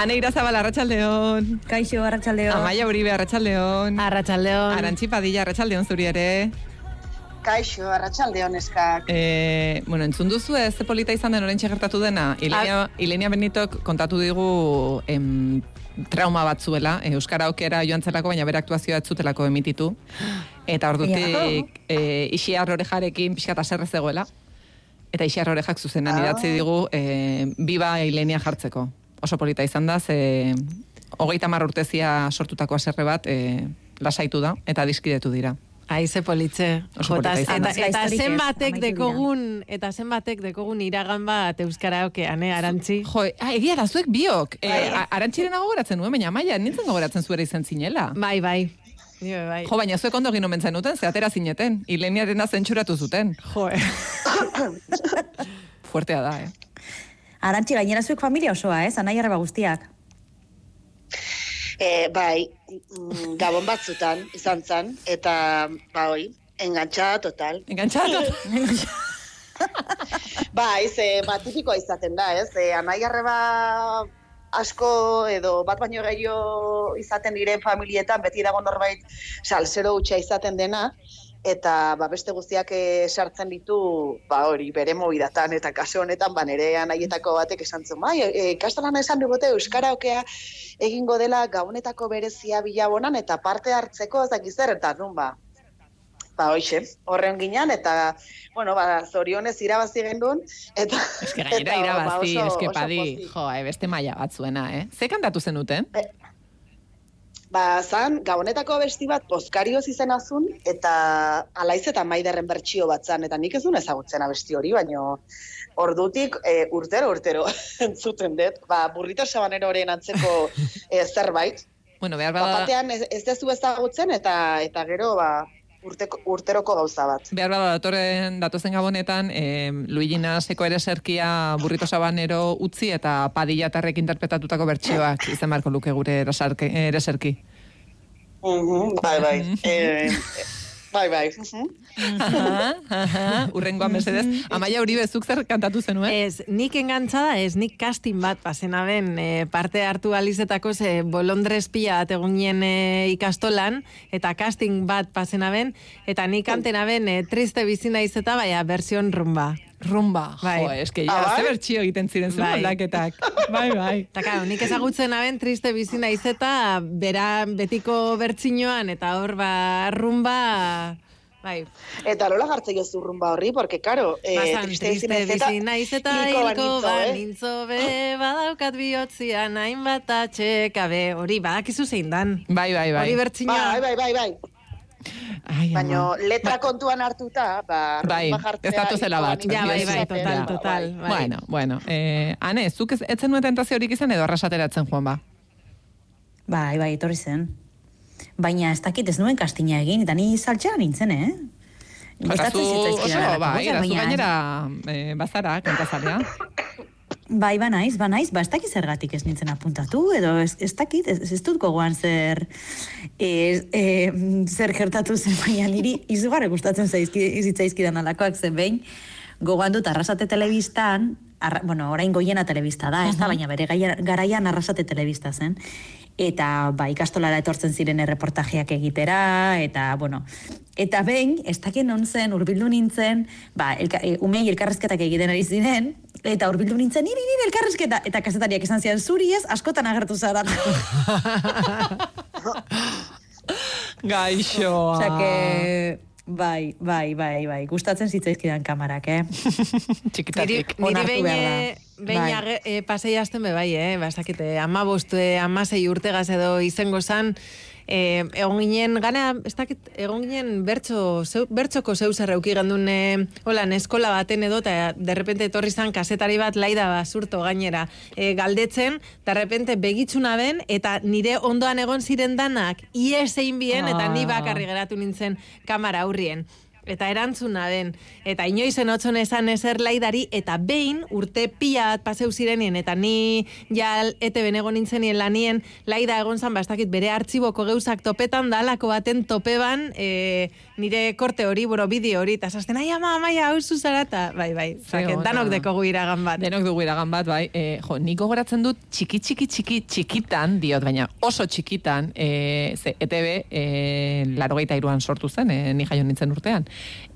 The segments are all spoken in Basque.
Ane Irazabal, Arratxaldeon. Kaixo, Arratxaldeon. Amaia Uribe, Arratxaldeon. Arratxaldeon. Arantxi Padilla, Arratxaldeon zuri ere. Kaixo, arratsaldeon eskak. E, bueno, entzun duzu ez ze polita izan den oraintxe gertatu dena. Ilenia, Ilenia Benitok kontatu digu em, trauma bat zuela, e, Euskara okera joan zelako, baina bere aktuazioa ez zutelako emititu. Eta ordutik e, isiar orejarekin pixka eta serre zegoela. Eta isiar orejak zuzenan Ah. idatzi digu e, biba Ilenia jartzeko. Oso polita izan da, ze hogeita mar urtezia sortutako aserre bat e, lasaitu da, eta diskidetu dira. Aize politze. Oso Jota, polita izan eta, da. eta ez, zenbatek dekogun, eta zenbatek dekogun iragan bat euskara okean, eh, arantzi? Jo, ah, egia da, zuek biok. E, Bai. a- arantxirena gogoratzen nuen, baina maia, nintzen gogoratzen zuera izan zinela. Bai, bai. Jo, bai. Jo, baina zuek ondo gino mentzen duten, ze atera zineten. Ileniarena zentsuratu zuten. Jo, eh. Fuertea da, eh? Arantxi, gainera zuek familia osoa, ez? Anai arreba guztiak. E, bai, mm, gabon batzutan izan zen, eta, ba, hoi, engantzada total. Bai, ze, ba, tipikoa izaten da, ez? E, anai arreba asko edo bat baino gehiago izaten diren familietan beti dago norbait salsero hutsa izaten dena eta ba, beste guztiak eh, sartzen ditu ba hori bere mobidatan eta kasu honetan ba nere anaietako batek esan zuen bai e, kastelana esan digute euskara okea egingo dela gabonetako berezia bilabonan eta parte hartzeko ez dakiz zer eta nun ba ba hoixe, horren ginean, eta, bueno, ba, zorionez irabazi gendun, eta... Eske gainera eta, irabazi, ba, oso- eske padi. Jo, eh, beste maila bat zuena, eh? Ze kantatu zenuten? Ba, zan, gabonetako besti bat pozkarioz izena zun, eta alaiz eta maiderren bertsio bat zan, eta nik ez duen ezagutzen abesti hori, baino ordutik e, urtero, urtero entzuten dut, ba, burrito sabaneroren antzeko e, zerbait. Bueno, behar Ba, bada, batean ez, ez dezu ezagutzen, eta eta gero, ba, urteko, urteroko gauza bat. behar bada datorren datozen gabonetan, eh, Luigi Naseko ere serkia burrito sabanero utzi eta padillatarrek interpretatutako bertsioak izan beharko luke gure ere serki. Mhm, bai, bai. e, bai, bai. mhm. Aha, aha, Urrengoan mesedez. Amaia Uribe, zuk zer kantatu zenuen? Ez, nik engantzada, ez nik casting bat pasena ben, e, parte hartu alizetako ze bolondrez pila bat egunien e, ikastolan, eta casting bat pasena ben, eta nik antena ben e, triste bizina izeta, baina version rumba. Rumba, Bai. jo, eske Ah, ja, bai? ze bertxio egiten ziren zuen Bai. aldaketak. Bai, bai. Eta claro, nik ezagutzen aben triste bizina izeta, bera betiko bertzinoan, eta hor ba rumba, bai, Eta lola jartzen jozu rumba horri, porque, karo, eh, Basan, triste bizina izeta hilko hilko banintzo, eh? banintzo be, badaukat bihotzian hainbat atxekabe, hori badakizu zein dan. Bai, bai, bai. Hori bertzinoa. Bai, bai, bai, bai. Ai, Baina letra kontuan hartuta, ba, Bai, ez datozela hilko bat. Ja, bai, bai, total, total. bai. Bai. Bueno, bueno. Eh, ane, zuk ez, etzen nuen tentaziorik izan edo arrasateratzen joan ba? Bai, bai, etorri zen. Baina ez dakit ez nuen kastina egin, eta ni saltxera nintzen, eh? Gustatzen zitzaizkidan oso, bai, gauzak, da zu baina- gainera eh, bazara, kantazalea. Bai, ba naiz, ba naiz, ba ez dakit zergatik ez nintzen apuntatu, edo ez, ez dakit, ez, ez dut gogoan zer, ez, e, zer gertatu zen, baina niri izugarre gustatzen zaizki, zitzaizkidan alakoak zen behin, gogoan dut arrasate telebistan, arra, bueno, orain goiena telebista da, ez da, baina bere garaian arrasate telebista zen, eta ba, ikastolara etortzen ziren erreportajeak egitera, eta, bueno, eta behin, ez dakit non zen, urbildu nintzen, ba, elka, e, umei elkarrezketak egiten ari ziren, eta urbildu nintzen, niri, niri elkarrezketa, eta kazetariak esan zian, zuri ez, askotan agertu zara. Gaixoa. Osea que, bai, bai, bai, bai, gustatzen zitzaizkidan kamarak, eh? Niri, Txikitatik. niri onartu behin, eh, Bai. eh, pasei hasten be bai, eh? Ba, ez dakite, ama bostu, amasei urtegaz edo izango zan, eh, egon ginen, gana, ez dakit, egon ginen bertso, zeu, bertxoko zeu zer euki gandun, eh, hola, eskola baten edo, eta derrepente etorri zan kasetari bat laida basurto gainera, eh, galdetzen, derrepente begitzuna ben, eta nire ondoan egon ziren danak, ies egin bien, eta ni Ah. bakarri geratu nintzen kamara aurrien. Eta erantzuna den. Eta inoizen otxon esan ezer laidari, eta behin urte pila bat paseu zirenien, eta ni ja ete benego nintzenien lanien, laida egon zan, bastakit bere artxiboko geuzak topetan dalako baten topeban e, nire korte hori, bueno, bideo hori, eta zazten, ai ama, amaia, hau zuzara, eta bai, bai, zake, danok dekogu iragan bat. Denok dugu iragan bat, bai. E, jo, nik gogoratzen dut txiki, txiki, txiki, txikitan, diot, baina oso txikitan, e, ze, ETB, e, larogeita iruan sortu zen, e, ni jaio nintzen urtean.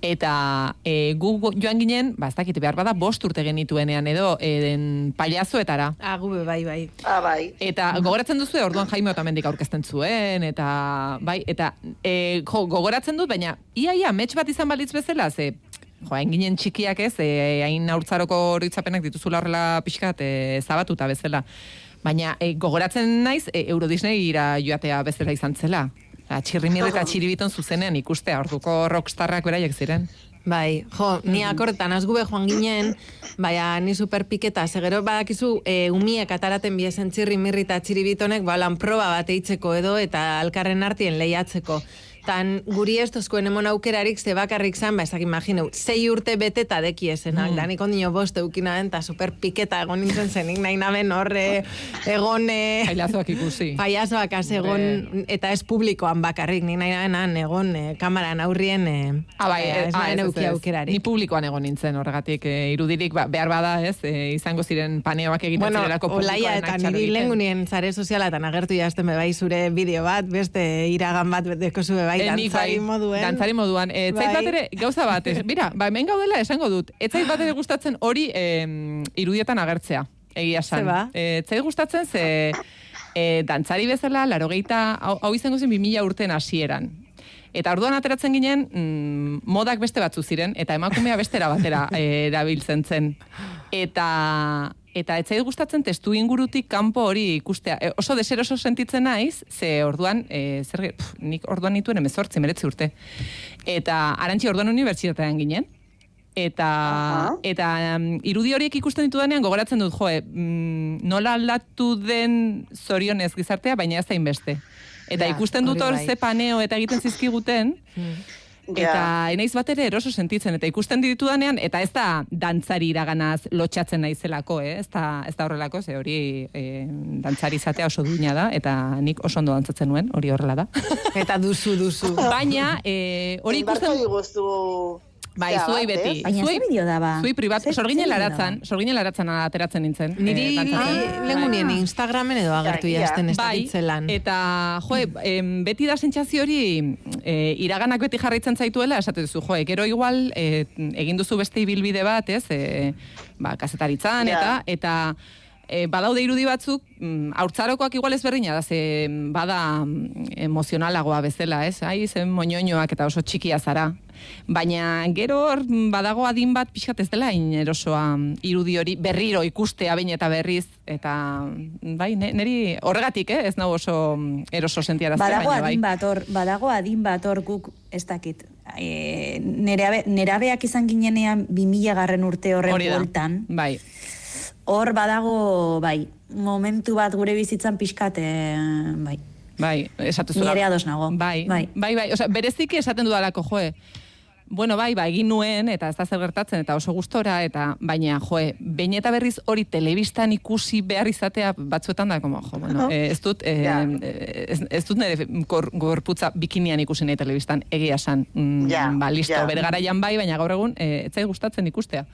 Eta e, gu joan ginen, ba, ez dakit, behar bada bost urte genituenean edo, e, den paliazoetara. Ah, gube, bai, bai. Ah, bai. Eta gogoratzen duzu orduan Jaime Otamendik aurkezten zuen eta bai eta e, jo, gogoratzen dut baina ia ia mets bat izan balitz bezala ze jo hain ginen txikiak ez e, hain haurtzaroko horitzapenak dituzula horrela pixkat e, zabatuta bezala baina e, gogoratzen naiz e, Euro Disneyra joatea bezala izan zela Eta txirrimirri eta txiribiton zuzenean ikustea, orduko rockstarrak beraiek ziren. Bai, jo, ni akortan azgube joan ginen, baina ni superpiketa, segero badakizu, e, umiek ataraten biesen txirri mirri eta txiribitonek, ba, lan proba bat eitzeko edo, eta alkarren artien lehiatzeko. Tan guri ez tozkoen emon aukerarik ze bakarrik zan, ba, ezak imagineu, sei urte beteta deki esenak, mm. danik ondino bost eukina den, eta superpiketa egon nintzen zenik, nahi naben horre, egon... E, Jailazoak ikusi. Paiazoak az egon, eta ez publikoan bakarrik, ni nahi nabenan egon e, kamaran aurrien e, Ah, bai, e, ez ah, naben ez, aukerarik. Ni publikoan egon nintzen horregatik e, irudirik ba, behar bada, ez? E, izango ziren paneoak egiten Bueno, zirelako olaia eta niri lengunien zare sozialatan agertu jazten be bai zure bideo bat, beste iragan bat deko zube bai, Eh, dantzari moduan. Dantzari moduan. E, etzait Bai. bat ere, gauza bat, ez, bira, ba, hemen gaudela esango dut. Etzait bat ere gustatzen hori em, irudietan agertzea, egia san. Ze ba? E, etzait gustatzen ze e, dantzari bezala, larogeita, hau, hau izango zen 2000 urten hasieran. Eta orduan ateratzen ginen, mm, modak beste batzu ziren, eta emakumea bestera batera eh, erabiltzen zen. Eta eta etzait gustatzen testu ingurutik kanpo hori ikustea. E, oso deseroso sentitzen naiz, ze orduan, e, zer, pf, nik orduan nituen emezortzi, meretzi urte. Eta arantzi orduan unibertsitatean ginen. Eta, Aha. eta um, irudi horiek ikusten ditudanean gogoratzen dut, joe, mm, nola aldatu den zorionez gizartea, baina ez beste. Eta Ja, ikusten dut hor bai. ze paneo eta egiten zizkiguten, Eta enaiz bat ere eroso sentitzen, eta ikusten ditudanean, eta ez da dantzari iraganaz lotxatzen naizelako, eh? ez, da, ez da horrelako, ze hori eh, dantzari izatea oso duina da, eta nik oso ondo dantzatzen nuen, hori horrela da. Eta duzu, duzu. Baina, eh, hori ikusten... diguztu... Bai, zuei beti. Baina Zuei- bideo da ba? Zui privat, sorginen laratzan, da? sorginen laratzan ateratzen nintzen. Niri eh, dantzatzen. eh, lengunien Instagramen edo agertu Ja, ja. jazten ez Bai, dakitzelan. eta jo, em, beti da sentsazio hori e, iraganak beti jarraitzen zaituela, esate duzu, jo, gero igual e, egin duzu beste ibilbide bat, ez, e, ba, kazetaritzan, Ja. eta, eta e, badaude irudi batzuk, mm, haurtzarokoak igual ezberdina da, ze bada mm, emozionalagoa bezala, ez, ai, zen moñoñoak eta oso txikia zara. Baina gero hor mm, badago adin bat pixkat ez dela hain erosoa irudi hori berriro ikustea behin eta berriz eta mm, bai, ne- neri horregatik, eh, ez nau oso mm, eroso sentiarazten, Badago baina bai. adin bat hor, badago adin bat hor guk ez dakit. E, nerabe, nerabeak izan ginenean 2000 garren urte horren Hori da. bueltan. Bai. Hor badago, bai, momentu bat gure bizitzan pixkat, e, bai. Bai, esatu Ni ere ados nago. Bai, bai, Bai. bai, Osea, bereziki esaten dudalako, joe, Bueno, bai, ba, egin nuen, eta ez da zer gertatzen, eta oso gustora, eta baina, joe, behin eta berriz hori telebistan ikusi behar izatea batzuetan da, como, jo, bueno, eh, ez dut, eh, Ja. ez, ez dut nire gor, gorputza bikinian ikusi nahi telebistan, egia san, mm, Ja, ba, listo, ja. bere garaian bai, baina gaur egun, eh, ez zait gustatzen ikustea.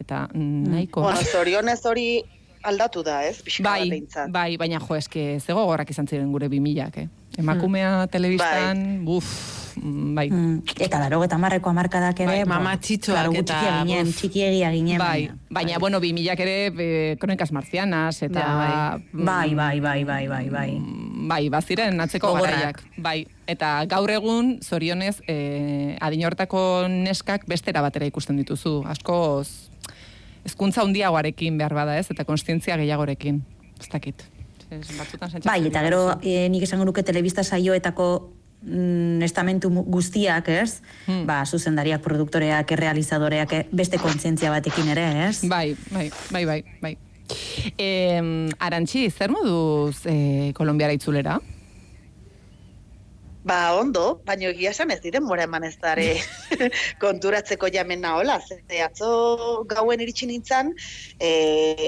Eta mm, nahiko. Bueno, zorionez hori aldatu da, ez? Pixka Bai, bai, baina jo, eske ze gogorrak izan ziren gure 2000ak, eh. Emakumea telebistan, buf, mm, bai. Mm, eta laro eta marreko amarkadak ere, Bai, mama txitxoak eta, ginen, buf. txikiegia ginen. Bai, baina- baina, bueno, 2000ak ere eh, kronikas marcianas, eta... Ja, mm, Bai, bai, bai, bai, bai, bai. Bai, baziren atzeko garaiak. Bai, eta gaur egun, zorionez, eh, adin hortako neskak bestera batera ikusten dituzu. Askoz, ezkuntza handiagoarekin behar bada ez, eta konstientzia gehiagorekin. Ez dakit. Batzutan Bai, eta gero e, nik esango nuke telebista saioetako mm, estamentu guztiak, ez? Hmm. Ba, zuzendariak, produktoreak, realizadoreak, eh, beste kontzientzia batekin ere, ez? Bai, bai, bai, bai, bai. Eh, Arantxi, zer moduz eh, Kolombiara itzulera? Ba, ondo, baina egia esan ez diren mora eman ez dare konturatzeko jamen nahola. Ze atzo gauen iritsi nintzen, e,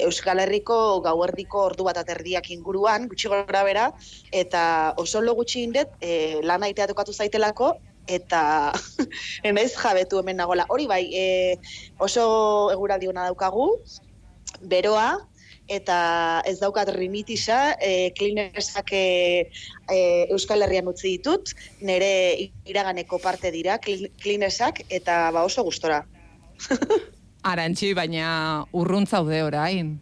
Euskal Herriko gauerdiko ordu bat aterdiak inguruan, gutxi gora bera, eta oso lo gutxi indet, e, lana itea tokatu zaitelako, eta enaiz jabetu hemen nagola. Hori bai, e, oso eguraldi daukagu, beroa, eta ez daukat rimitisa, e, klinesak e, Euskal Herrian utzi ditut, nire iraganeko parte dira kli- klinesak, eta ba oso gustora. Arantxi, baina urrunt zaude orain.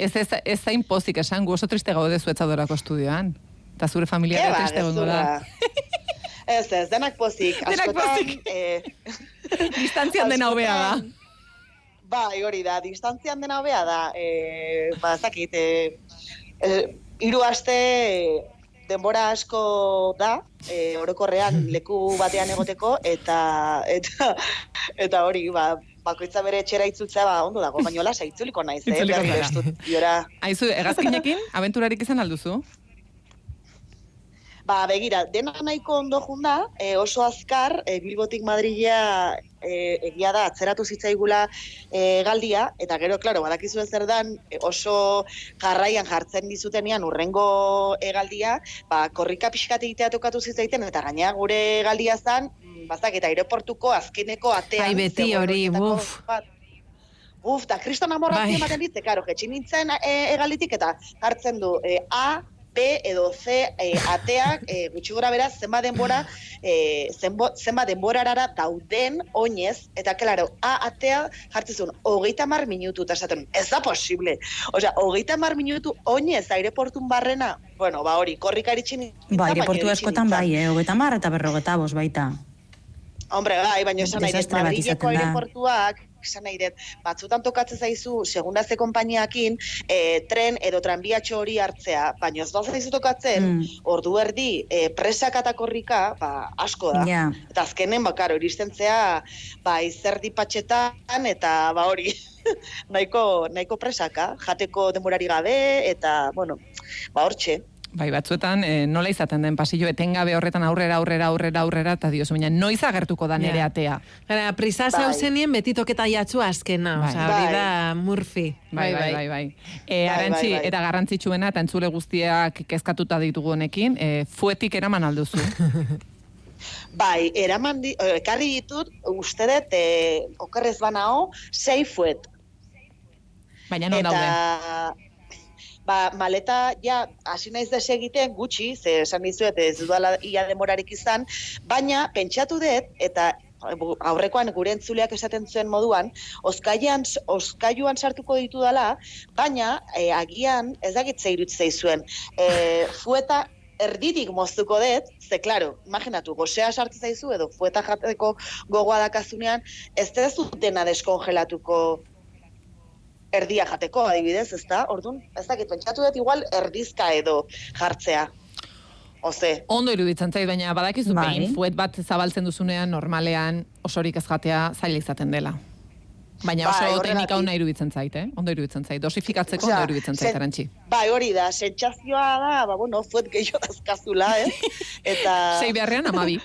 Ez, ez, ez zain pozik esan, gu oso triste gaude zuetzadorako estudioan. Eta zure familia Eba, triste da. gezurra. ez, ez, denak pozik. Denak Askotan, pozik. eh, Distantzian dena hobea da. Bai, hori da, distantzian dena hobea da. E, ba, ez dakit, e, e, hiru aste e, denbora asko da, e, orokorrean leku batean egoteko, eta eta, eta hori, ba, bakoitza bere etxera itzultzea ba, ondo dago, baina hola, itzuliko naiz, eh? Berriro zara. estudiora. Aizu, hegazkinekin, abenturarik izan alduzu? Ba, begira, dena nahiko ondo junda, e, oso azkar, e, Bilbotik Madrilea e, egia da, atzeratu zitzaigula e, galdia, eta gero, klaro, badakizu zer dan, e, oso jarraian jartzen dizutenean urrengo egaldia, ba, korrika pixkat egitea tokatu zitzaiten, eta gaina gure galdia zan, mm, bazak, eta aeroportuko azkeneko atean. Ai, beti hori, buf. bat. Uf, da kriston amorra Bai. ematen ditze, karo, jetxin nintzen e, egalitik eta hartzen du e, A, B edo C e, ateak e, gutxi gora beraz zenba denbora e, zenbo, zenba denborarara dauden oinez eta claro A atea jartzen zuen hogeita mar minutu eta esaten ez da posible osea hogeita mar minutu oinez aireportun barrena bueno ba hori korrika nintzen, Ba, aireportu askotan nintzen. bai, eh? Hogeta mar eta berrogeta bos baita. Hombre, bai, baina esan nahi Madrileko aireportuak, esan nahi dut, batzutan tokatzen zaizu, segunda ze konpainiakin, e, tren edo tranbiatxo hori hartzea, baina ez zaizu tokatzen, Mm. ordu erdi, e, presak eta korrika, ba, asko da. Ja. Eta azkenen, bakaro, iristen zea, ba, izerdi patxetan, eta, ba, hori, nahiko, nahiko presaka, jateko denborari gabe, eta, bueno, ba, hortxe. Bai, batzuetan, eh, nola izaten den pasillo etengabe horretan aurrera, aurrera, aurrera, aurrera, eta diozu, baina noiz agertuko da nere atea. Gara, prisa Bai. zauzenien beti toketa jatzu azkena, Bai. osea, hori Bai. da Murphy. Bai, bai, bai, bai. E, arantzi, bai, bai. eta garrantzitsuena, eta entzule guztiak kezkatuta ditugu honekin, e, fuetik eraman alduzu. Bai, eraman di, eh, ekarri ditut, uste dut, e, okerrez banao, sei fuet. Baina non daude. Ba, maleta, ja, hasi naiz dese egiten gutxi, ze esan dizuet ez dudala ia demorarik izan, baina pentsatu dut, eta aurrekoan gure entzuleak esaten zuen moduan, oskaian, oskailuan sartuko ditu dela, baina e, agian, ez dakit zeirut zeizuen, e, fueta erditik moztuko dut, ze, klaro, imaginatu, gozea sartzen zaizu edo fueta jateko gogoa dakazunean, ez dezu dena deskongelatuko erdia jateko, adibidez, ez da? Orduan, ez dakit, pentsatu dut igual erdizka edo jartzea. Oze, Ondo iruditzen zait, baina badakizu Bai. behin fuet bat zabaltzen duzunean normalean osorik ez jatea zaila izaten dela. Baina Bai, oso horregatik. teknika ona iruditzen zait, eh? Ondo iruditzen zait. Dosifikatzeko Osea, ondo iruditzen zait, arantxi. bai hori da, sentsazioa da, ba, bueno, fuet gehiago dazkazula, eh? Eta, Sei beharrean amabi.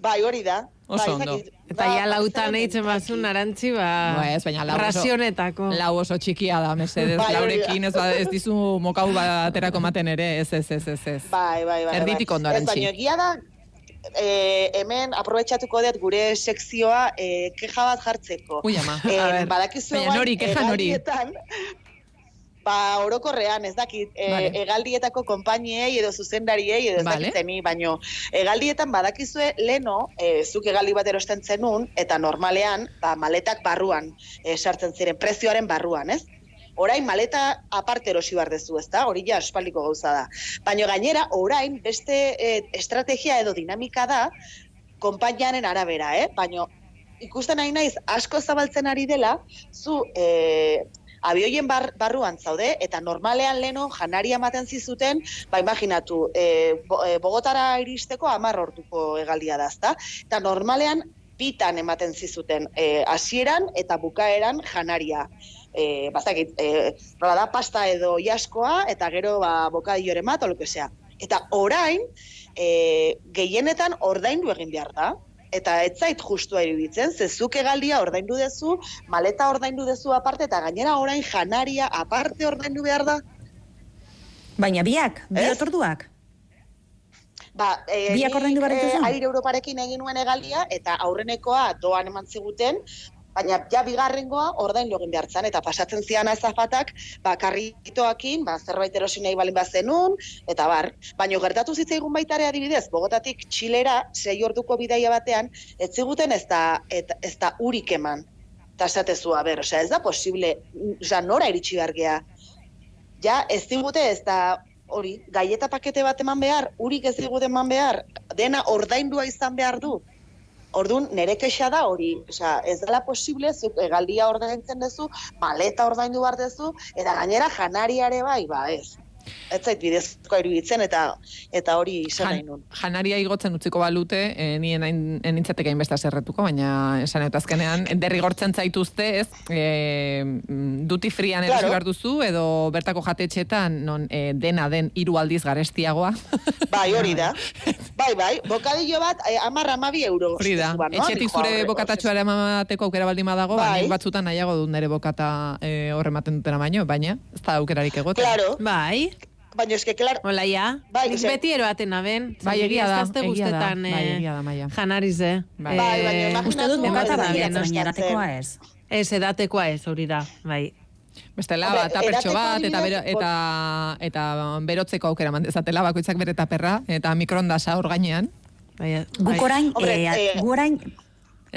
bai hori da. Oso bai, ondo. dakit, Eta ba, ja lautan batez ere eitzen bazun mentalki. arantzi, ba, Ba, ez, baina lau oso-. Lau oso txikia da, mesedez, Bai, laurekin ez, ba- ez dizu mokau baterako ematen ere, ez, ez, ez, ez, ez. Bai, bai, bai. Erditik bai. ondo, Ez, Arantxi. baina egia da, e, hemen aprobetxatuko dut gure sekzioa e, keja bat jartzeko. Ui, ama. A ber. badakizu Baina igual, nori, keja nori? Ba, orokorrean, ez dakit, e, Vale. egaldietako konpainiei edo zuzendariei edo ez Vale. dakiteni, baino egaldietan badakizue leno, e, zuk egaldi bat erosten zenun, eta normalean, ba, maletak barruan e, sartzen ziren, prezioaren barruan, ez? Orain maleta aparte erosi behar dezu, ezta? Hori ja aspaldiko gauza da. Baina gainera, orain beste e, estrategia edo dinamika da, konpainiaren arabera, eh? Baina ikusten nahi naiz asko zabaltzen ari dela, zu e, abioien bar, barruan zaude, eta normalean leno janaria ematen zizuten, ba imaginatu, e, bo, e, Bogotara iristeko amar orduko egaldia da, ezta? Eta normalean bitan ematen zizuten e, hasieran eta bukaeran janaria. E, bazakit, e, da, pasta edo jaskoa, eta gero ba, lo que sea. Eta orain, e, gehienetan ordaindu egin behar da. Eta ez zait justua iruditzen, ze zuk egaldia ordaindu dezu, maleta ordaindu dezu aparte, eta gainera orain janaria aparte ordaindu behar da. Baina biak, bi otorduak. Ba, e, Biak ordaindu behar dituzu? Aire Europarekin egin nuen egaldia, eta aurrenekoa doan eman ziguten, baina ja bigarrengoa ordain egin behar zan, eta pasatzen zian azafatak, ba, karritoakin, ba, zerbait erosi nahi balin bazenun, eta bar. Baina gertatu zitzaigun baita ere adibidez, Bogotatik Txilera, sei orduko bidaia batean, ez ziguten ez da, et, ez da urik eman. Eta esatezu, ber, osea, ez da posible, osea, nora iritsi behar gea. Ja, ez digute ez da hori, gaieta pakete bat eman behar, urik ez digute eman behar, dena ordaindua izan behar du. Orduan, nire kexa da hori, osea, ez dela posible, zuk egaldia ordaintzen duzu, maleta ordaindu behar duzu, eta gainera janariare bai, ba ez. Ez zait bidezkoa iruditzen, eta eta hori zer nahi nun. janaria igotzen utziko balute, e, nien hain nintzateke hainbeste zerretuko, baina esan eta azkenean derrigortzen zaituzte, ez? E, duty freean erosi Claro. behar duzu, edo bertako jatetxetan, non e, dena den hiru aldiz garestiagoa. Bai, hori da. Bai, bai, bokadillo bat, eh, amar, amabi euro. Hori da, Ba, no? etxetik zure bokatatxoa emateko aukera baldin badago, ba, Bai. nik batzutan nahiago dut nire bokata e, horre ematen dutena baino, baina ez da aukerarik egoten. Claro, Bai, baina eske, klar, hola ja. Bai, Nik ose- beti eroaten aben. Bai, egia da, Zazte egia da, bai, eh, egia da, Maia. janariz, eh? Bai. Bai, baina Eh, imagina- Uste dut Ematen bokata da, bai, bien, baina ez. Ez, edatekoa ez, hori da, bai. Bestela, Hombre, ba, tapertxo edateko bat, eta, bero, eta, eta berotzeko aukera eman dezatela, bakoitzak bere taperra, eta mikrondasa hor gainean. bai, Guk bai. orain, Hombre,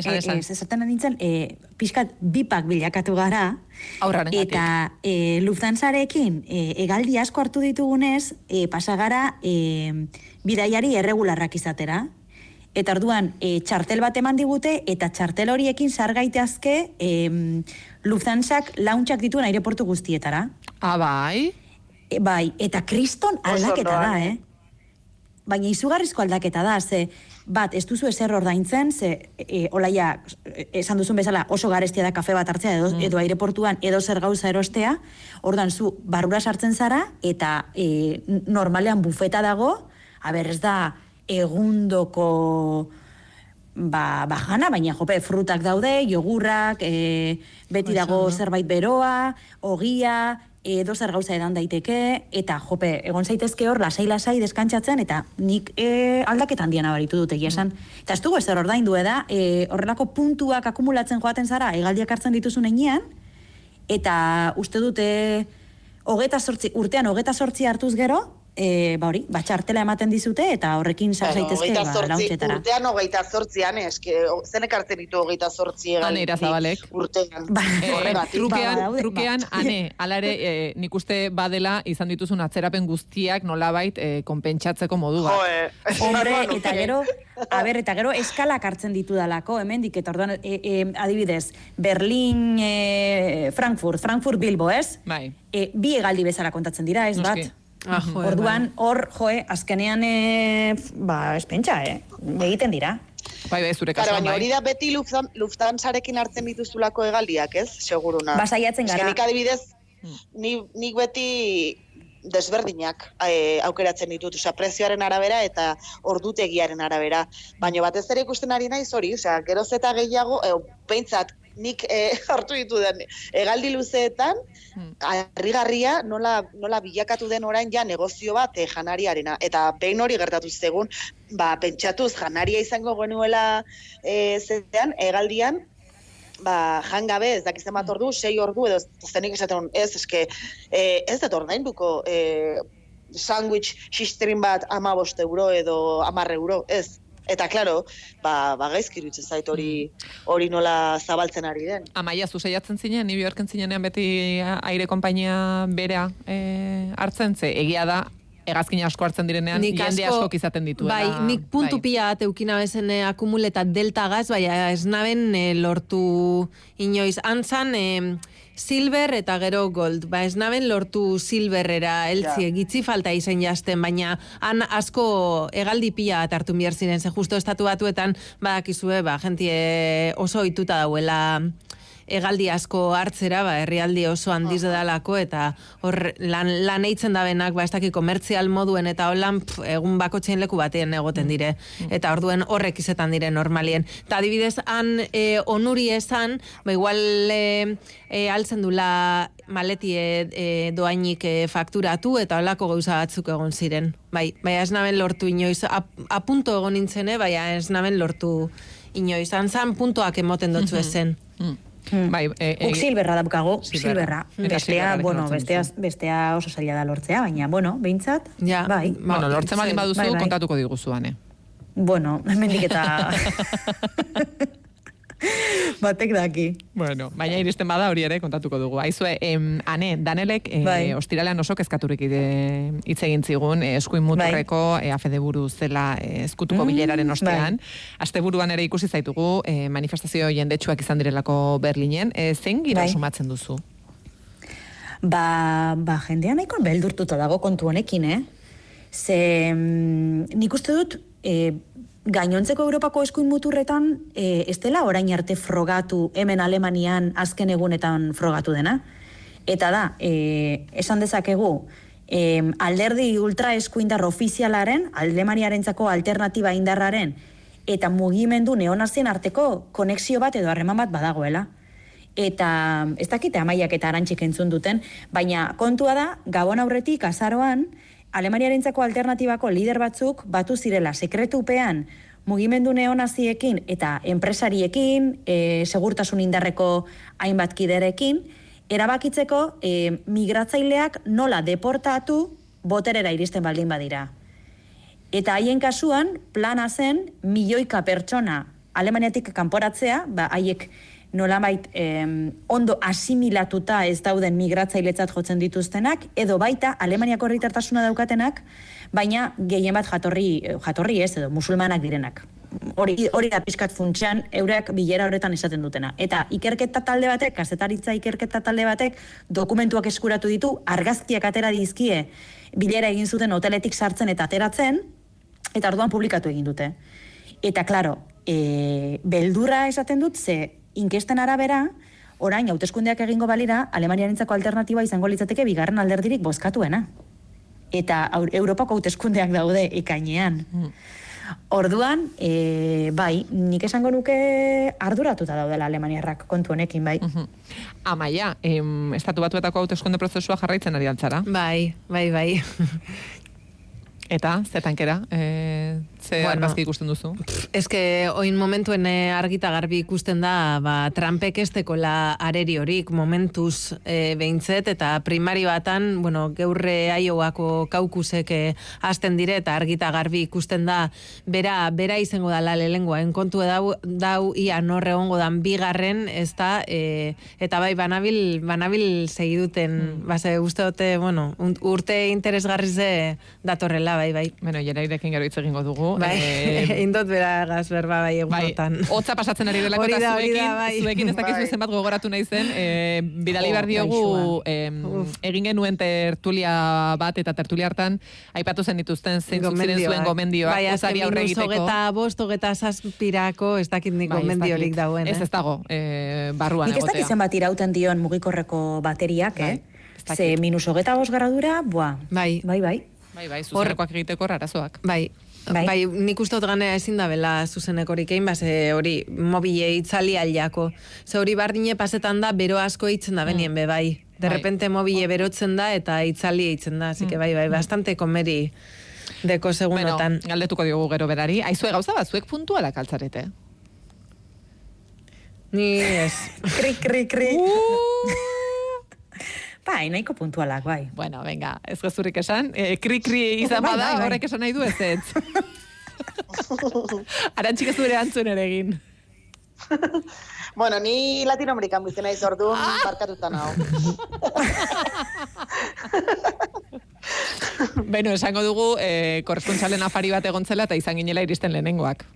eh, eh, Esan, eh, esan. ez esaten nintzen, eh, pixkat bipak bilakatu gara, Aurrarengatik. eta eh, Lufthansarekin eh, egaldi asko hartu ditugunez, eh, pasagara eh, bidaiari erregularrak izatera. Eta orduan, e, txartel bat eman digute, eta txartel horiekin sargaitazke e, Lufthansak launtxak dituen aireportu guztietara. Ah, bai? E, bai, eta kriston aldaketa da, eh? eh? Baina izugarrizko aldaketa da, ze bat, ez duzu ezer ordaintzen, ze e, olaia, esan duzun bezala oso garestia da kafe bat hartzea edo, edo aireportuan edo zer gauza erostea, ordan zu barrura sartzen zara eta e, normalean bufeta dago, a ber, ez da egundoko ba, bajana, baina jope frutak daude, jogurrak, e, beti dago zerbait beroa, ogia, edo zer gauza edan daiteke, eta jope, egon zaitezke hor, lasai-lasai deskantzatzen, eta nik e, aldaketan dian abaritu dut egia esan. Eta ez dugu ezer ordaindu eda, e, horrelako puntuak akumulatzen joaten zara, egaldiak hartzen dituzun enean, eta uste dute hogeta sortzi, urtean hogeta sortzi hartuz gero, e, ba hori, ba txartela ematen dizute, eta horrekin sar Bueno, zaitezke hogeita ba, zortzi, launtxetara. urtean hogeita zortzian, eske, zenek hartzen ditu hogeita zortzi egan. Ane Irazabalek. Urtean. Ba, Horregatik. trukean, Ba, daude, trukean, ba. ane, ala ere, eh, nik uste badela izan dituzun atzerapen guztiak nolabait eh, konpentsatzeko modu bat. Joe. Hombre, eta gero, a ber, eta gero eskalak hartzen ditu dalako, hemendik eta orduan, e, e, adibidez, Berlin, e, Frankfurt, Frankfurt, Bilbo, ez? Bai. E, bi egaldi bezala kontatzen dira, ez Noski. bat? Ah, joe, Orduan, hor, joe, azkenean, e, ba, espentsa, eh? Egiten dira. Bai, bai, zure kasuan baina hori bai. da beti Luftan- Lufthansarekin hartzen dituzulako egaldiak, ez? Seguruna. Ba, saiatzen gara. Nik adibidez, Hmm. ni, nik beti desberdinak eh, aukeratzen ditut, osea, prezioaren arabera eta ordutegiaren arabera. Baina batez ere ikusten ari naiz hori, osea, geroz eta gehiago, e, behintzat, nik eh, hartu ditu den egaldi luzeetan, Hmm. harrigarria nola, nola bilakatu den orain ja negozio bat eh, janariarena. Eta behin hori gertatu zegun, ba, pentsatuz janaria izango genuela eh, zetean, egaldian, ba, jangabe, ez dakizen bat ordu, sei ordu, edo zenik esaten, ez, eske, eh, ez dut ordainduko eh, sandwich xistrin bat ama bost euro edo amar euro, ez. Eta, klaro, ba, ba gaizki iruditzen zait hori hori nola zabaltzen ari den. Amaia, zu saiatzen zinen, New Yorken zinenean beti aire konpainia bera eh, hartzen, ze egia da, hegazkin asko hartzen direnean, jende askok izaten dituela. Bai, nik puntu bai. pila bat eukina bezen eh, akumuleta delta gaz, baina ez naben eh, lortu inoiz. Antzan, eh, silver eta gero gold. Ba, ez naben lortu silverrera eltzie, Ja. gitzi falta izen jasten, baina han asko egaldi pila bat hartu behar ziren, ze justo estatu batuetan badakizue, ba, jentie oso ohituta dauela egaldi asko hartzera, ba, herrialdi oso handiz dalako, eta hor lan, lan eitzen da benak, ba, ez dakit komertzial moduen, eta holan pf, egun bakotxein leku batean egoten dire. Eta orduen horrek izetan dire normalien. Eta adibidez, han e, onuri esan, ba, igual e, e, altzen dula maleti e, doainik e, fakturatu, eta holako gauza batzuk egon ziren. Bai, bai ez naben lortu inoiz, ap, apunto egon nintzene, bai ez naben lortu inoiz. Antzan puntoak emoten dotzu ezen. Hmm. Bai, e, e, Guk silberra daukago, Silberra. silberra. Bestea, bueno, bestea, bestea oso zaila da lortzea, baina, bueno, behintzat, Ja, bai. bueno, lortzen baldin baduzu, Bai, bai. kontatuko diguzuan, eh? Bueno, hemendik eta... Batek daki. Bueno, baina iristen bada hori ere kontatuko dugu. Aizue, em, ane, Danelek e, Bai. ostiralean oso kezkaturik hitz egin zigun, e, eskuin muturreko e, afedeburu zela e, eskutuko Mm, bileraren ostean. Asteburuan ere ikusi zaitugu e, manifestazio jendetsuak izan direlako Berlinen. E, zein gira Bai. sumatzen duzu? Ba, ba, jendea nahiko beldurtuta dago kontu honekin, eh? Ze, mm, nik uste dut, e, gainontzeko Europako eskuin muturretan, e, ez dela orain arte frogatu hemen Alemanian azken egunetan frogatu dena. Eta da, e, esan dezakegu, e, alderdi ultra eskuindar ofizialaren, Alemaniarentzako alternatiba indarraren, eta mugimendu neonazien arteko konexio bat edo harreman bat badagoela eta ez dakite amaiak eta arantxik entzun duten, baina kontua da, gabon aurretik azaroan, Alemaniarentzako alternatibako lider batzuk batu zirela sekretupean mugimendu neonaziekin eta enpresariekin, e, segurtasun indarreko hainbat kiderekin, erabakitzeko e, migratzaileak nola deportatu boterera iristen baldin badira. Eta haien kasuan, plana zen milioika pertsona Alemaniatik kanporatzea, ba, haiek nolabait em, ondo asimilatuta ez dauden migratzailetzat jotzen dituztenak, edo baita Alemaniako herritartasuna daukatenak, baina gehien bat jatorri, jatorri ez, edo musulmanak direnak. Hori, hori da pizkat funtsean eureak bilera horretan esaten dutena. Eta ikerketa talde batek, kazetaritza ikerketa talde batek, dokumentuak eskuratu ditu, argazkiak atera dizkie, bilera egin zuten hoteletik sartzen eta ateratzen, eta orduan publikatu egin dute. Eta, klaro, e, beldurra esaten dut, ze inkesten arabera, orain, hauteskundeak egingo balira, Alemaniarentzako alternatiba izango litzateke bigarren alderdirik bozkatuena. Eta aur- Europako hauteskundeak daude ekainean. Orduan, e, bai, nik esango nuke arduratuta daudela Alemaniarrak kontu honekin, bai. Mhm. Amaia, em, estatu batuetako hauteskunde prozesua jarraitzen ari altzara. Bai, bai, bai. Eta, zetankera, e, ze Bueno. argazki ikusten duzu? Ez que oin momentuen eh, argita garbi ikusten da, ba, Trumpek ez tekola areri horik momentuz e, behintzet, eta primari batan, bueno, geurre aioako kaukusek eh, hasten dire, eta argita garbi ikusten da, bera, bera izango dala lehengoa, enkontu dau, dau ia norre egongo dan bigarren, ez da, e, eta bai, banabil, banabil segiduten, mm. base, uste dute, bueno, urte interesgarri ze datorrela, bai, bai. Bueno, jerairekin gero hitz egingo dugu. Bai, Eh, indot bera gazberba bai Bai, egunotan. hotza pasatzen ari delako eta da, zuekin, bai. zuekin ez dakizu Bai. zenbat gogoratu nahi zen, e, bidali Jo, behar diogu em, Uf. egin genuen tertulia bat eta tertulia hartan aipatu zen dituzten zeintzuk ziren zuen Gomendioak. Bai, azken aurre egiteko. hogeta bost, hogeta zazpirako, ez dakit nik Bai, ez gomendiorik dakit. dauen, eh? Ez ez dago, e, barruan Nik ez dakit egotea. zenbat irauten dion mugikorreko bateriak, Bai, eh? ez dakit. Ze minus hogeta bos gradura, buah. Bai. Bai, bai. Bai, bai, zuzenekoak egiteko rarazoak. Bai. Bai. Bai. nik uste dut ganea ezin da bela zuzenekorik egin, base hori mobile itzali aliako. Ze hori bardine pasetan da, bero asko eitzen da benien be, bai. De Bai. repente mobile berotzen da eta itzali eitzen da, así que bai, bai, bastante komeri deko segundotan. Bueno, galdetuko diogu gero berari. Aizue gauza bat, zuek puntualak altzarete. Ni ez. Kri, kri, kri. Bai, nahiko puntualak, bai. Bueno, venga, ez gezurik esan. E, kri-kri izan Bai, bada, bai, bai. horrek esan nahi du ez ez. Arantxik ez du ere antzun ere egin. Bueno, ni Latinoamerikan bizi naiz orduan barkatuta nago. Beno, esango dugu, e, korrespontsalen afari bat egontzela eta izan ginela iristen lehenengoak.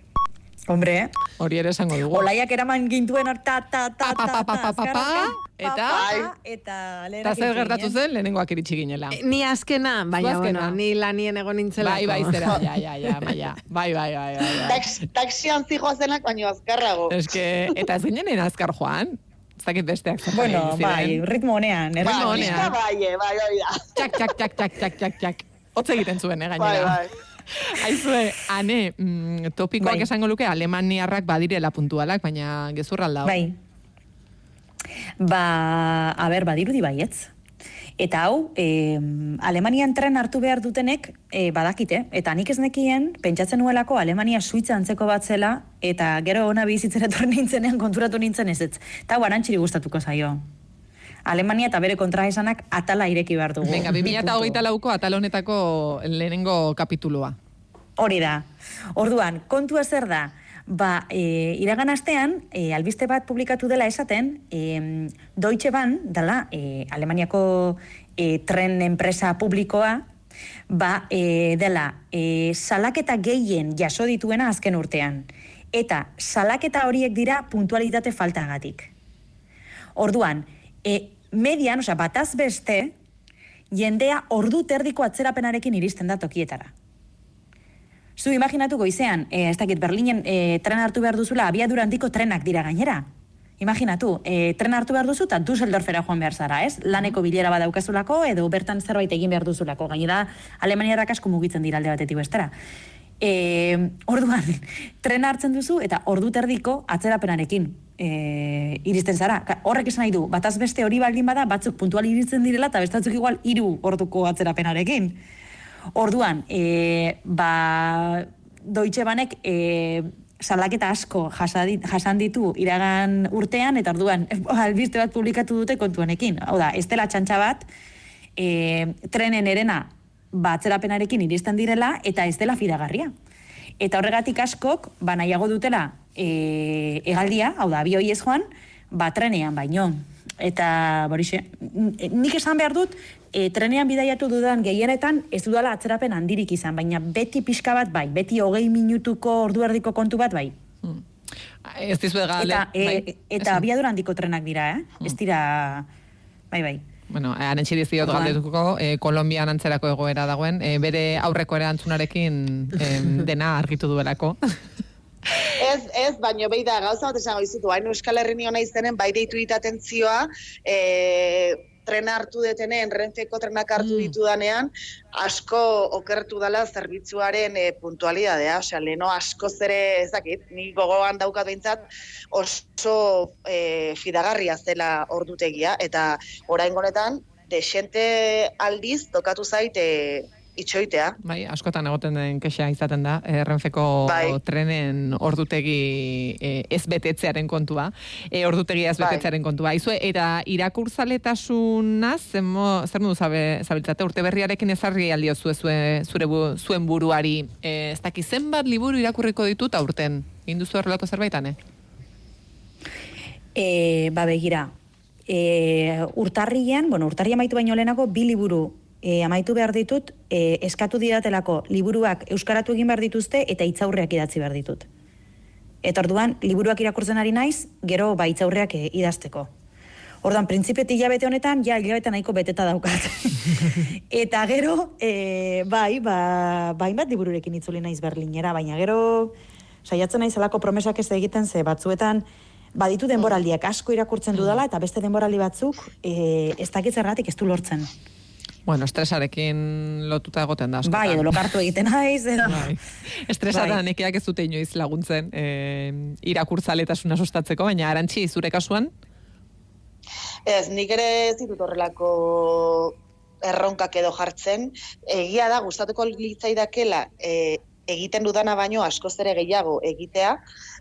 Hombre, Hori ere esango dugu. olaiak eraman gintuen hor, ta, ta, ta, Pa, pa, ta, pa, pa, ta, pa, pa, azkarraken, eta? Bai. eta Eta lehenak zer gertatu zen, lehenengoak iritsi ginela. Ni azkena, baina, bueno, ni lanien egon nintzelako. Bai, bai, zera, ja, ja, ja, maia. Bai, bai, bai, bai, bai. Tax, taxian zijoazenak baino azkarrago. Que, eta ez ginen azkar joan. Ez dakit besteak Bueno, bai, ritmo honean, Ritmo honean. Bai, eh, bai, hori da. Txak, txak, txak, txak, txak, txak, txak. Hotz egiten zuen, eh, Bai, gainera. bai. Aizue, ane, mm, topikoak Bai. esango luke alemaniarrak badirela puntualak, baina gezurralda. Bai. Ba, a ber, badirudi baietz. Eta hau, e, Alemanian tren hartu behar dutenek e, badakite. Eta nik ez nekien, pentsatzen nuelako Alemania suitza antzeko bat zela, eta gero ona bizitzera etorri nintzenean konturatu nintzen ez ez. Eta hau arantxiri gustatuko zaio. Alemania eta bere kontraesanak atala ireki behar dugu. Venga, Bi 2008 puntu. lauko atal honetako lehenengo kapitulua. Hori da. Orduan, kontua zer da? Ba, e, iragan astean, e, albiste bat publikatu dela esaten, e, Deutsche Bahn, dela, e, Alemaniako e, tren enpresa publikoa, ba, e, dela, e, salaketa gehien jaso dituena azken urtean. Eta salaketa horiek dira puntualitate faltagatik. Orduan, e, median, osea, bataz beste, jendea ordu terdiko atzerapenarekin iristen da tokietara. Zu imaginatu goizean, e, ez dakit, Berlinen e, tren hartu behar duzula, abiadura handiko trenak dira gainera. Imaginatu, e, tren hartu behar duzu eta Düsseldorfera joan behar zara, ez? Laneko bilera badaukazulako edo bertan zerbait egin behar duzulako. Gainera, Alemaniarrak asko mugitzen dira alde batetik bestera. E, orduan, tren hartzen duzu eta ordu terdiko atzerapenarekin e, iristen zara. Horrek esan nahi du, bataz beste hori baldin bada, batzuk puntual iristen direla eta bestatzuk igual hiru orduko atzerapenarekin. Orduan, e, ba, Deutsche Banek e, salaketa asko jasadi- jasan ditu iragan urtean, eta orduan, albiste bat publikatu dute kontuanekin. Hau da, ez dela txantxa bat, e, trenen erena batzerapenarekin iristen direla, eta ez dela fidagarria. Eta horregatik askok, ba nahiago dutela e, egaldia, hau da, abioi ez joan, ba trenean baino. Eta, borixe, nik esan behar dut, e, trenean bidaiatu dudan gehienetan ez dudala atzerapen handirik izan, baina beti pixka bat bai, beti hogei minutuko ordu erdiko kontu bat bai. Ez dizuet gale. Eta, e, bai, eta esan. abiadura handiko trenak dira, eh? Ez dira, bai, bai. Bueno, arantxi diziot Orduan. galdetuko, e, Kolombian antzerako egoera dagoen, e, bere aurreko erantzunarekin em, dena argitu duelako. Ez, ez, baino behi da, gauza bat esango izutu, hain Euskal Herri niona izenen, bai deitu dit atentzioa, e, trena hartu detenen, renfeko trenak hartu Mm. ditudanean, asko okertu dela zerbitzuaren e, puntualidadea, osea, leno asko zere, ez dakit, ni gogoan daukat behintzat, oso e, fidagarria zela ordutegia, eta orain honetan, desente aldiz tokatu zait e, itxoitea. Bai, askotan egoten den kexa izaten da, e, Renfeko Bai. trenen ordutegi e, ez betetzearen kontua, e, ordutegia ez Bai. betetzearen kontua. Aizue, eta irakurtzaletasuna zer mo- zer modu zabe, zabiltzate urte berriarekin ezarri aldio zue, zue, zure bu, zuen buruari. E, ez daki zenbat liburu irakurriko ditut aurten? Induzu horrelako zerbaitan, eh? E, ba begira, e, urtarrian, bueno, urtarria amaitu baino lehenago, bi liburu e, amaitu behar ditut, e, eskatu didatelako liburuak euskaratu egin behar dituzte eta itzaurreak idatzi behar ditut. Eta orduan, liburuak irakurtzen ari naiz, gero ba itzaurreak e, idazteko. Orduan, printzipet hilabete honetan, ja, hilabete nahiko beteta daukat. eta gero, e, bai, ba, bain bat libururekin itzuli naiz Berlinera, baina gero, saiatzen naiz alako promesak ez egiten ze batzuetan, baditu denboraldiak asko irakurtzen dudala, eta beste denboraldi batzuk, e, ez dakit zergatik ez du lortzen. Bueno, estresarekin lotuta egoten da askotan. Bai, edo lokartu egiten naiz, edo... Bai. Estresata Bai. nekeak ez dute inoiz laguntzen e, irakurtzaletasuna sustatzeko, baina arantxi zure kasuan, Ez, nik ere ez ditut horrelako erronkak edo jartzen. Egia da, gustatuko litzaidakela e, egiten dudana baino askoz ere gehiago egitea,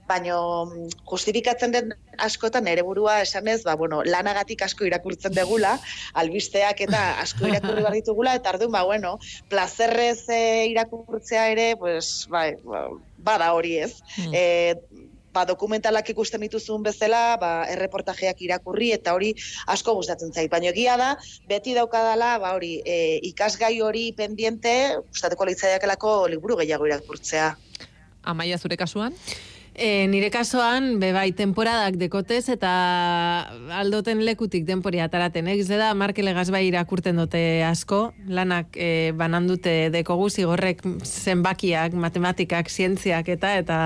baino mm, justifikatzen den askotan ere burua esanez, ba, bueno, lanagatik asko irakurtzen degula, albisteak eta asko irakurri behar ditugula, eta arduan, ba, bueno, plazerrez e, irakurtzea ere, pues, bai, ba, bada hori ez. Mm. E, ba, dokumentalak ikusten dituzun bezala, ba, erreportajeak irakurri eta hori asko gustatzen zait. Baina egia da, beti daukadala, ba, hori, e, ikasgai hori pendiente, gustatuko litzaidakelako liburu gehiago irakurtzea. amaia zure kasuan? E, nire kasuan, be bai, temporadak dekotez eta aldoten lekutik denporia ataraten. Egiz da, markelegaz bai irakurten dute asko, lanak e, banan dute dekogu zigorrek zenbakiak, matematikak, zientziak eta eta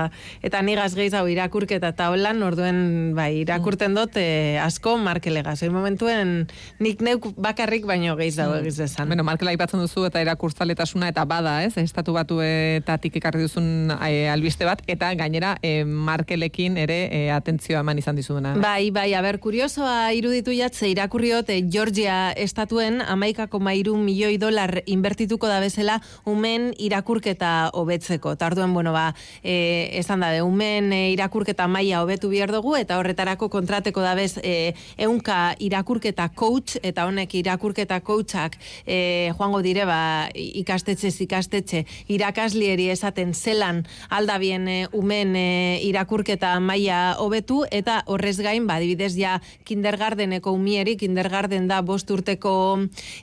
eta nigaz hau irakurketa eta holan, orduen bai, irakurten dute asko markelegaz. Egin momentuen nik neuk bakarrik baino gehiz dago egiz desan. Bueno, markela ipatzen duzu eta irakurtzaletasuna eta bada, ez? Estatu batuetatik ekarri duzun e, albiste bat, eta gainera e, Markelekin ere e, atentzioa eman izan dizudena. Bai, bai, aber, kuriosoa iruditu jatze, irakurriot, e, Georgia estatuen amaikako mairu milioi dolar inbertituko da bezala umen irakurketa hobetzeko. Tarduen, bueno, ba, e, esan da, de, umen e, irakurketa maila hobetu behar dugu, eta horretarako kontrateko da bez, e, eunka irakurketa coach, eta honek irakurketa coachak e, joango dire, ba, ikastetxe, ikastetxe, irakaslieri esaten zelan aldabien e, umen e, irakurketa maila hobetu eta horrez gain badibidez ja kindergardeneko umieri kindergarden da bost urteko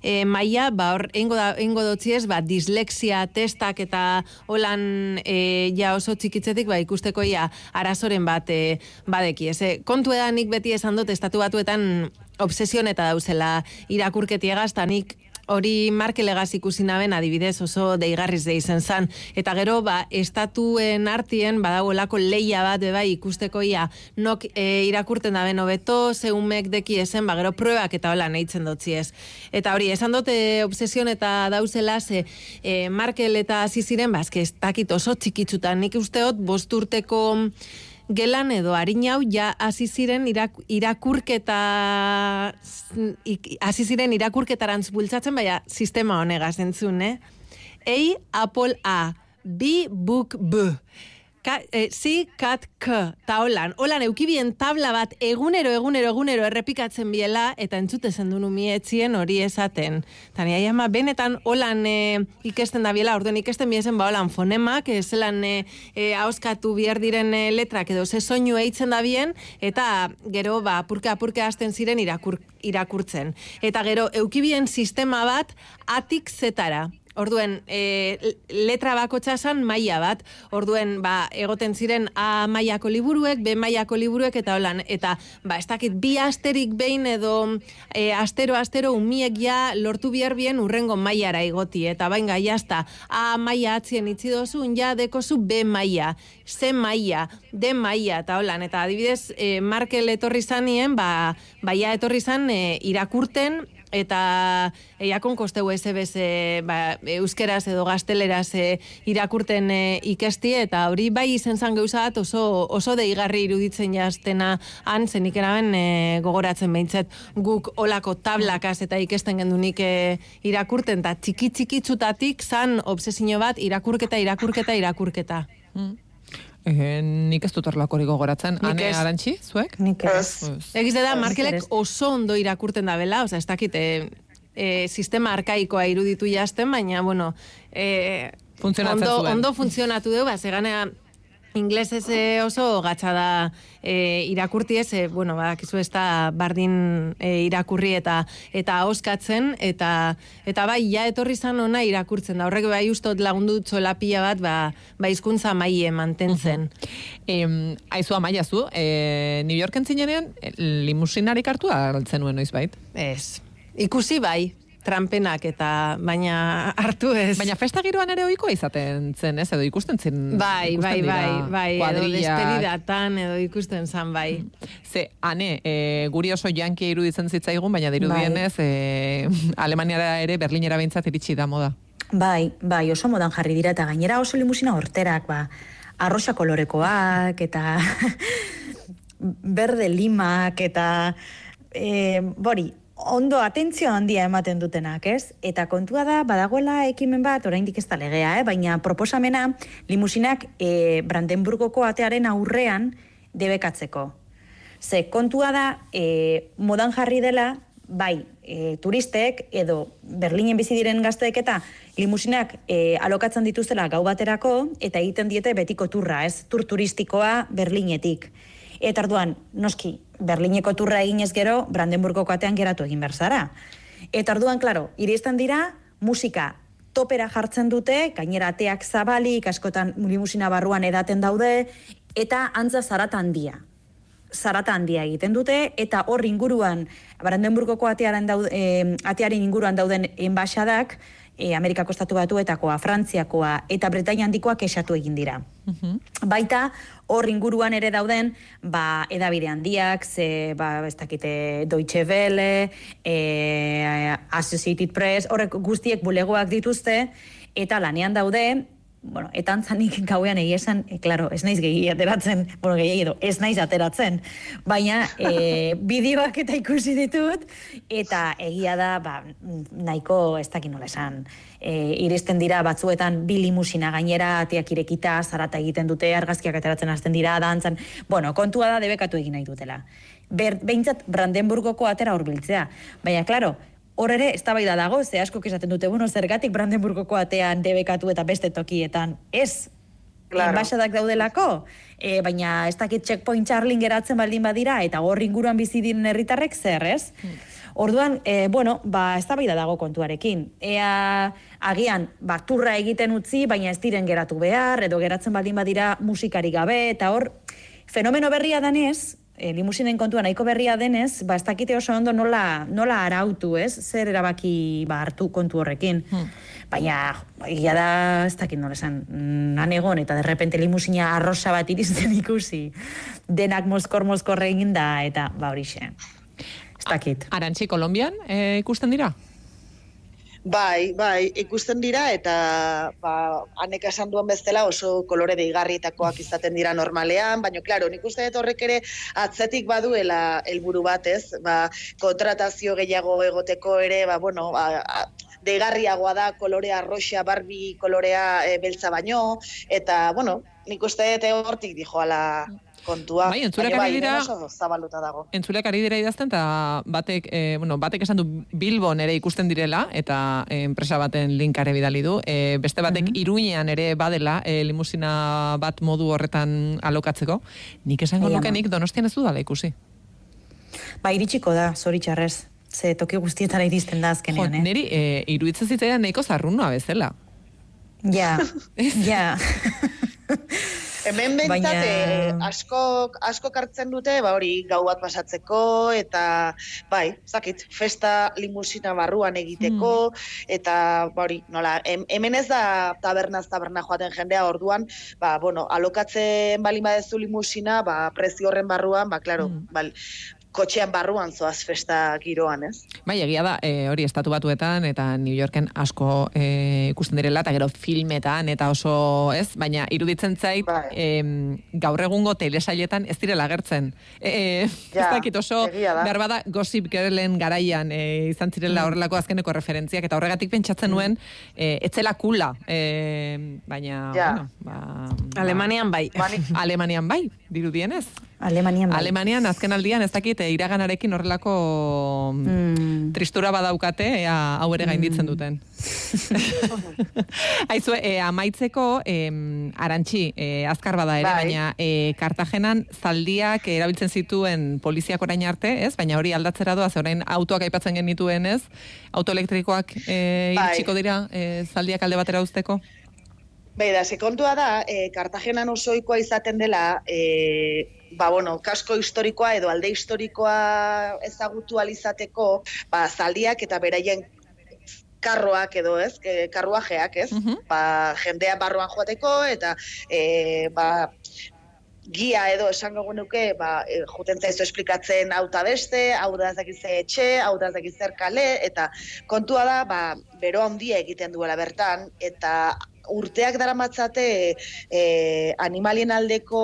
e, maila ba hor eingo da eingo dotziez ba dislexia testak eta holan e, ja oso txikitzetik ba ikusteko ja arazoren bat e, badeki ez. Kontu nik beti esan dut estatu batuetan obsesioneta dauzela irakurketiegaz ta nik hori marke legaz ikusi naben adibidez oso deigarriz de izen zan. Eta gero, ba, estatuen artien, badago lako leia bat, bai, ikusteko ia, nok e, irakurten daben hobeto, zeumek deki esen, ba, gero pruebak eta hola nahitzen dutzi ez. Eta hori, esan dute obsesion eta dauzela, ze e, markel eta aziziren, ba, ez dakit oso txikitzutan, nik usteot, bosturteko gelan edo harin hau ja hasi ziren irakurketa hasi ziren irakurketarantz bultzatzen baina sistema honegaz entzun, eh? A, Apple A, B, Book B ka, e, si, kat, k, ta holan. Holan, eukibien tabla bat egunero, egunero, egunero errepikatzen biela, eta entzute zendu numietzien hori esaten. Tani, ahi ama, benetan holan e, ikesten da biela, orduan ikesten biesen ba holan fonemak, ez zelan e, e, hauskatu bihar diren e, letrak edo ze soinu eitzen da bien, eta gero, ba, apurke, apurke hasten ziren irakur, irakurtzen. Eta gero, eukibien sistema bat atik zetara. Orduen, e, letra bako txasan maila bat. Orduen, ba, egoten ziren A mailako liburuek, B mailako liburuek, eta holan, eta, ba, ez dakit, bi asterik behin edo e, astero, astero, umiek ja lortu bihar bien urrengo mailara igoti, eta bain gai, jazta, A maila atzien itzi dozu, ja dekozu B maila, C maila, D maila, eta holan, eta adibidez, e, Markel etorri zanien, ba, baia etorri zan e, irakurten, eta eiakon koste USB ba, euskeraz edo gazteleraz e, irakurten e, ikesti, eta hori bai izen zan geuzat oso, oso deigarri iruditzen jaztena han, zenik eraben e, gogoratzen behintzet guk olako tablakaz eta ikesten gendunik e, irakurten, eta txiki txiki txutatik zan obsesio bat irakurketa, irakurketa, irakurketa. Mm. Eh, nik ez dut horlako hori gogoratzen. Ane, arantxi, zuek? Nik ez. Egiz da, Markelek oso ondo irakurten da bela, oza, ez dakit, e, sistema arkaikoa iruditu jazten, baina, bueno, e, ondo, ondo funtzionatu du, ba, zeganea, Ingles ez oso gatsa da e, irakurti ez, e, bueno, badakizu ez da bardin e, irakurri eta eta oskatzen, eta eta bai, ja etorri zan ona irakurtzen da. Horrek bai ustot lagundu txola bat, ba, ba izkuntza maie mantentzen. Uh aizu amaia zu, e, New Yorken zinenean, limusinarik hartu altzen nuen noiz? Ez. Ikusi bai, trampenak eta baina hartu ez. Baina festa giroan ere ohikoa izaten zen, ez? Edo ikusten zen. Bai, bai, bai, bai, edo despedidatan edo ikusten zen, bai. Mm. Ze, ane, e, guri oso jankia iruditzen zitzaigun, baina dirudienez, bai. e, Alemaniara ere Berlinera behintzat iritsi da moda. Bai, bai, oso modan jarri dira eta gainera oso limusina horterak, ba, arroxa kolorekoak eta berde limak eta e, bori, ondo atentzio handia ematen dutenak, ez? Eta kontua da, badagoela ekimen bat, oraindik ez da legea, eh? baina proposamena limusinak e, Brandenburgoko atearen aurrean debekatzeko. Ze kontua da, e, modan jarri dela, bai, e, turistek edo Berlinen bizi diren gazteek eta limusinak e, alokatzen dituztela gau baterako eta egiten diete betiko turra, ez? Tur turistikoa Berlinetik. Eta arduan, noski, Berlineko turra eginez gero, Brandenburgoko atean geratu egin berzara. Eta arduan, klaro, iristen dira, musika topera jartzen dute, gainera ateak zabalik, askotan limusina barruan edaten daude, eta antza zarata handia. Zarata handia egiten dute, eta hor inguruan, Brandenburgoko atearen, daude, atearen inguruan dauden enbaixadak, e, Amerikako estatu batuetakoa, Frantziakoa eta Bretainia handikoak esatu egin dira. Baita, hor inguruan ere dauden, ba, edabide handiak, ze, ba, ez dakite, Deutsche Welle, e, Associated Press, horrek guztiek bulegoak dituzte, eta lanean daude, bueno, eta antzanik gauean egia esan, e, claro, ez naiz gehi ateratzen, bueno, gehi edo, ez naiz ateratzen, baina e, bideoak eta ikusi ditut, eta egia da, ba, nahiko ez dakin nola esan, e, iristen dira batzuetan bi limusina gainera, atiak irekita, zarata egiten dute, argazkiak ateratzen hasten dira, dantzan, bueno, kontua da debekatu egin nahi dutela. Ber, behintzat, Brandenburgoko atera horbiltzea. Baina, claro, hor ere, ez da dago, ze asko esaten dute, bueno, zergatik Brandenburgoko atean debekatu eta beste tokietan. Ez, Claro. enbaixadak daudelako, e, baina ez dakit checkpoint charling geratzen baldin badira, eta hor inguruan bizi diren herritarrek zer, ez? Orduan, e, bueno, ba, ez da dago kontuarekin. Ea, agian, ba, turra egiten utzi, baina ez diren geratu behar, edo geratzen baldin badira musikari gabe, eta hor, fenomeno berria danez, e, limusinen kontua nahiko berria denez, ba, ez dakite oso ondo nola, nola arautu, ez? Zer erabaki ba, hartu kontu horrekin. Baina, egia da, ez dakit nola esan, han egon, eta derrepente limusina arrosa bat iristen ikusi, denak mozkor-mozkor egin da, eta ba horixe. Ez dakit. Arantxi, Kolombian e, ikusten dira? Bai, bai, ikusten dira eta ba, anek esan duen bezala oso kolore deigarrietakoak izaten dira normalean, baina klaro, nik uste dut horrek ere atzetik baduela helburu bat, ez? Ba, kontratazio gehiago egoteko ere, ba, bueno, ba, deigarriagoa da kolorea roxa, barbi kolorea e, beltza baino, eta, bueno, nik uste dut hortik dijoala kontua. Bai, entzuleak ari dira- zabaluta dago. Entzuleak ari dira idazten, eta batek, e, bueno, batek esan du Bilbon ere ikusten direla, eta e, enpresa baten linkare bidali du. E, beste batek Iruñean ere badela, e, limusina bat modu horretan alokatzeko. Nik esango nuke nik donostian ez dudala ikusi. Ba, iritsiko da, zoritxarrez. Ze toki guztietara iristen da Jo, azkenean, eh? niri e, iruditzen zitzaidan nahiko zarrunua bezala. Ja, ja. Hemen bentsat, Baina- eh, asko, asko kartzen dute, ba hori, gau bat pasatzeko, eta, bai, zakit, festa limusina barruan egiteko, eta, ba hori, nola, hem- hemen ez da tabernaz taberna joaten jendea, orduan, ba, bueno, alokatzen bali badezu limusina, ba, prezio horren barruan, ba, klaro, Mm. bal, kotxean barruan zoaz festa giroan, ez? Bai, egia da, e, hori estatu batuetan eta New Yorken asko e, ikusten direla, eta gero filmetan eta oso, ez? Baina iruditzen zait, Bai. em, gaur egungo telesailetan ez direla agertzen. E, e, ez Ja, dakit oso, da. behar bada, Gossip Girlen garaian e, izan zirela horrelako azkeneko referentziak, eta horregatik pentsatzen nuen, e, etzela kula, e, baina, Ja. bueno, ba, Alemanian bai. Ba, Alemanian bai, dirudienez. Alemanian bai. Alemanian azken aldian ez dakit e, iraganarekin horrelako Mm. tristura badaukate, ea hau ere gainditzen duten. Aizu, e, amaitzeko, em, arantxi, e, azkar bada ere, Bai. baina e, Kartagenan zaldiak erabiltzen zituen poliziak orain arte, ez? Baina hori aldatzera doa, ze orain autoak aipatzen genituen, ez? Auto elektrikoak e, Bai. iritsiko dira e, zaldiak alde batera uzteko? Bai, da, ze kontua da, e, Kartagenan osoikoa izaten dela, e, ba, bueno, kasko historikoa edo alde historikoa ezagutu alizateko, ba, zaldiak eta beraien karroak edo ez, ke- karruajeak ez, Mhm. ba, jendea barruan joateko eta e, ba, gia edo esango genuke, ba, e, juten zaizu esplikatzen hau ta beste, hau da ez dakit ze etxe, hau da ez dakit zer kale, eta kontua da, ba, bero handia egiten duela bertan, eta urteak daramatzate e, animalien aldeko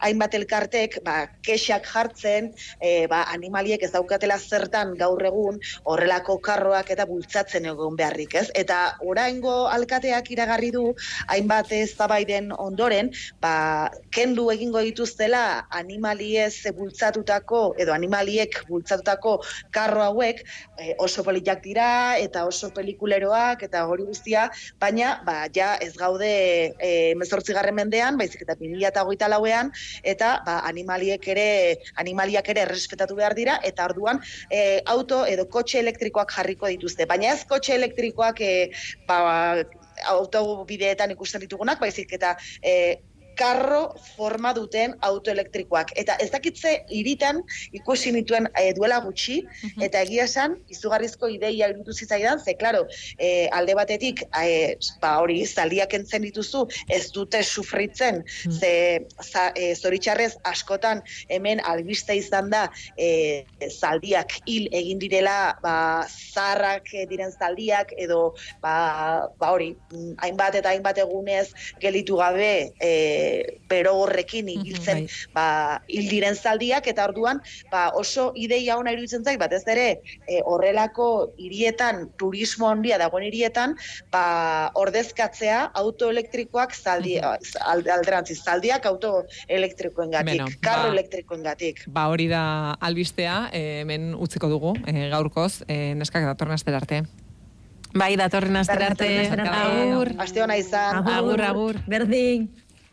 hainbat elkartek ba, kexak jartzen e, ba, animaliek ez daukatela zertan gaur egun horrelako karroak eta bultzatzen egon beharrik, ez? Eta oraingo alkateak iragarri du hainbat eztabaiden ondoren, ba, kendu egingo dituztela animaliez bultzatutako edo animaliek bultzatutako karro hauek e, oso politak dira eta oso pelikuleroak eta hori guztia, baina ba, ja ez gaude e, mezortzigarren mendean, baizik eta 2008 lauean, eta ba, animaliek ere, animaliak ere errespetatu behar dira, eta orduan e, auto edo kotxe elektrikoak jarriko dituzte. Baina ez kotxe elektrikoak e, ba, autobideetan ikusten ditugunak, baizik eta e, karro forma duten autoelektrikoak. Eta ez dakitze iritan ikusi nituen e, duela gutxi, eta egia esan, izugarrizko ideia irutu zitzaidan, ze, klaro, e, alde batetik, e, ba, hori, zaldiak entzen dituzu, ez dute sufritzen, ze, za, e, zoritxarrez, askotan, hemen albiste izan da, e, zaldiak hil egin direla, ba, zarrak diren zaldiak, edo, ba, ba hori, hainbat eta hainbat egunez gelitu gabe, e, bero horrekin hiltzen bai. ba, hil diren zaldiak, eta orduan ba, oso ideia ona iruditzen zait, batez ere e, horrelako hirietan, turismo handia dagoen hirietan, ba, ordezkatzea autoelektrikoak zaldi, alde, alderantziz, zaldiak autoelektrikoen gatik, Beno, karro ba- elektrikoen gatik. Ba hori da albistea, eh, hemen utziko dugu, eh, gaurkoz, eh, neskak datorren astera arte. Bai, datorren astera arte. Agur. Aste ona izan. Agur, agur. Berdin.